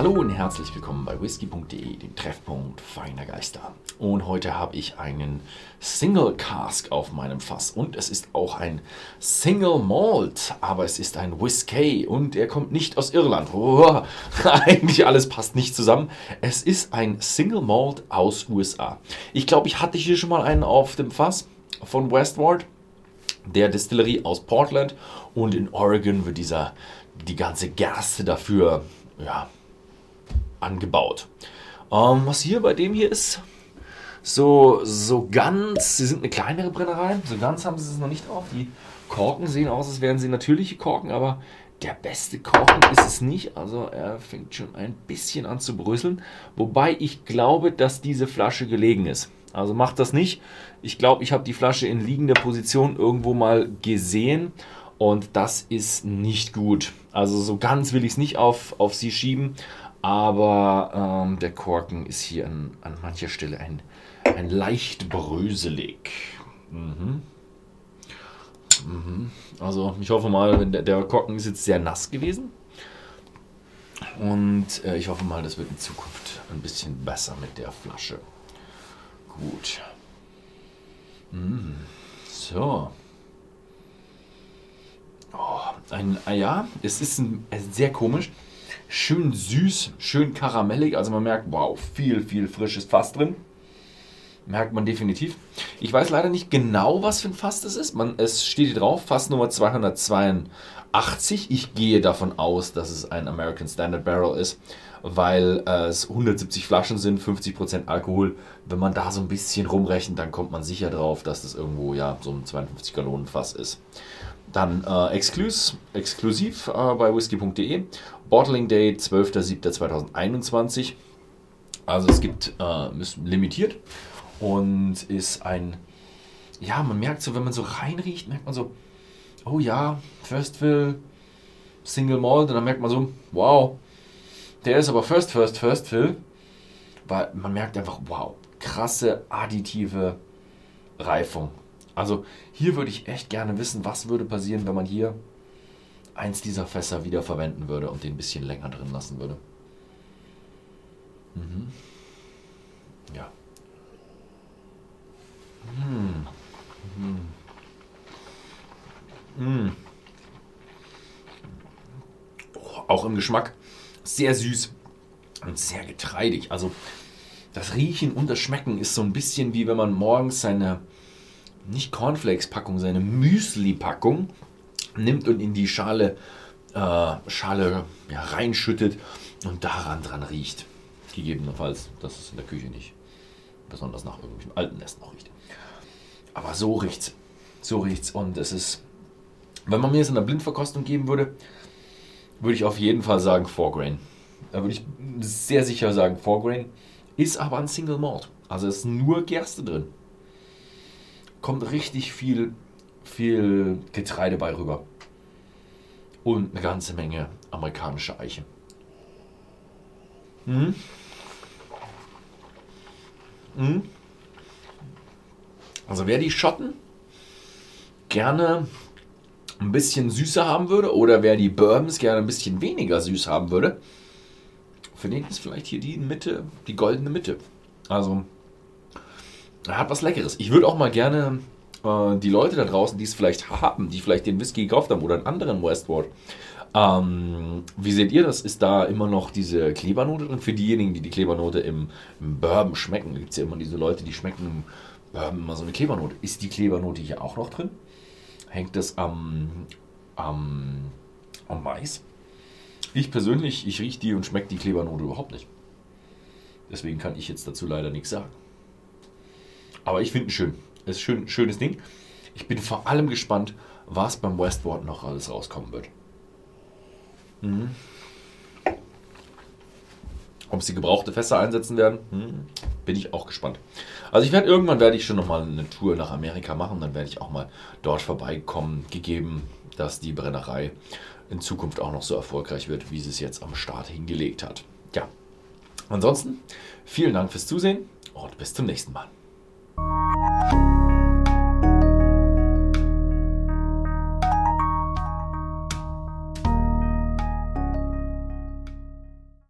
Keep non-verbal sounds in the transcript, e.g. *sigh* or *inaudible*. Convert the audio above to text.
Hallo und herzlich willkommen bei whisky.de, dem Treffpunkt feiner Geister. Und heute habe ich einen Single Cask auf meinem Fass und es ist auch ein Single Malt, aber es ist ein Whisky und er kommt nicht aus Irland. Oh, *laughs* eigentlich alles passt nicht zusammen. Es ist ein Single Malt aus USA. Ich glaube, ich hatte hier schon mal einen auf dem Fass von Westward, der Distillerie aus Portland und in Oregon wird dieser die ganze Gerste dafür ja, angebaut. Ähm, was hier bei dem hier ist, so, so ganz, sie sind eine kleinere Brennerei, so ganz haben sie es noch nicht auf. Die Korken sehen aus, als wären sie natürliche Korken, aber der beste Korken ist es nicht. Also er fängt schon ein bisschen an zu bröseln. Wobei ich glaube, dass diese Flasche gelegen ist. Also macht das nicht. Ich glaube, ich habe die Flasche in liegender Position irgendwo mal gesehen. Und das ist nicht gut. Also so ganz will ich es nicht auf, auf sie schieben. Aber ähm, der Korken ist hier an, an mancher Stelle ein, ein leicht bröselig. Mhm. Mhm. Also ich hoffe mal, der, der, Korken ist jetzt sehr nass gewesen. Und äh, ich hoffe mal, das wird in Zukunft ein bisschen besser mit der Flasche. Gut. Mhm. So. Oh, ein, ah ja, es ist ein, sehr komisch schön süß, schön karamellig. Also man merkt, wow, viel, viel frisches Fass drin. Merkt man definitiv. Ich weiß leider nicht genau, was für ein Fass das ist. Man, es steht hier drauf, Fass Nummer 282. Ich gehe davon aus, dass es ein American Standard Barrel ist, weil äh, es 170 Flaschen sind, 50% Alkohol. Wenn man da so ein bisschen rumrechnet, dann kommt man sicher drauf, dass das irgendwo ja so ein 52 Gallonen Fass ist. Dann äh, exklus, exklusiv äh, bei whisky.de. Bottling Day 12.07.2021. Also es gibt äh, limitiert und ist ein, ja, man merkt so, wenn man so reinriecht, merkt man so, oh ja, First Fill, Single Malt, und dann merkt man so, wow, der ist aber First, First, First Fill, weil man merkt einfach, wow, krasse additive Reifung. Also hier würde ich echt gerne wissen, was würde passieren, wenn man hier eins dieser Fässer wieder verwenden würde und den ein bisschen länger drin lassen würde. Mhm. Ja. Mhm. Oh, auch im Geschmack sehr süß und sehr getreidig. Also das Riechen und das Schmecken ist so ein bisschen wie wenn man morgens seine nicht Cornflakes-Packung, seine Müsli-Packung nimmt und in die Schale, äh, Schale ja, reinschüttet und daran dran riecht. Gegebenenfalls, dass es in der Küche nicht besonders nach irgendwelchen alten Essen. Aber so riecht's. So riecht's. Und es ist, wenn man mir es in der Blindverkostung geben würde, würde ich auf jeden Fall sagen 4-Grain. Da würde ich sehr sicher sagen 4-Grain. Ist aber ein Single Malt. Also ist nur Gerste drin kommt richtig viel, viel Getreide bei rüber. Und eine ganze Menge amerikanische Eiche. Mhm. Mhm. Also wer die Schotten gerne ein bisschen süßer haben würde oder wer die Bourbons gerne ein bisschen weniger süß haben würde, für den ist vielleicht hier die Mitte, die goldene Mitte. Also er hat was Leckeres. Ich würde auch mal gerne äh, die Leute da draußen, die es vielleicht haben, die vielleicht den Whisky gekauft haben oder einen anderen Westward, ähm, wie seht ihr das? Ist da immer noch diese Klebernote drin? Für diejenigen, die die Klebernote im, im Bourbon schmecken, gibt es ja immer diese Leute, die schmecken im Bourbon immer so eine Klebernote. Ist die Klebernote hier auch noch drin? Hängt das am, am, am Mais? Ich persönlich, ich rieche die und schmecke die Klebernote überhaupt nicht. Deswegen kann ich jetzt dazu leider nichts sagen. Aber ich finde ihn schön. Es ist ein schönes Ding. Ich bin vor allem gespannt, was beim Westward noch alles rauskommen wird. Mhm. Ob sie gebrauchte Fässer einsetzen werden, hm, bin ich auch gespannt. Also ich werde irgendwann werde ich schon noch mal eine Tour nach Amerika machen, dann werde ich auch mal dort vorbeikommen, gegeben, dass die Brennerei in Zukunft auch noch so erfolgreich wird, wie sie es jetzt am Start hingelegt hat. Ja. Ansonsten vielen Dank fürs Zusehen und bis zum nächsten Mal.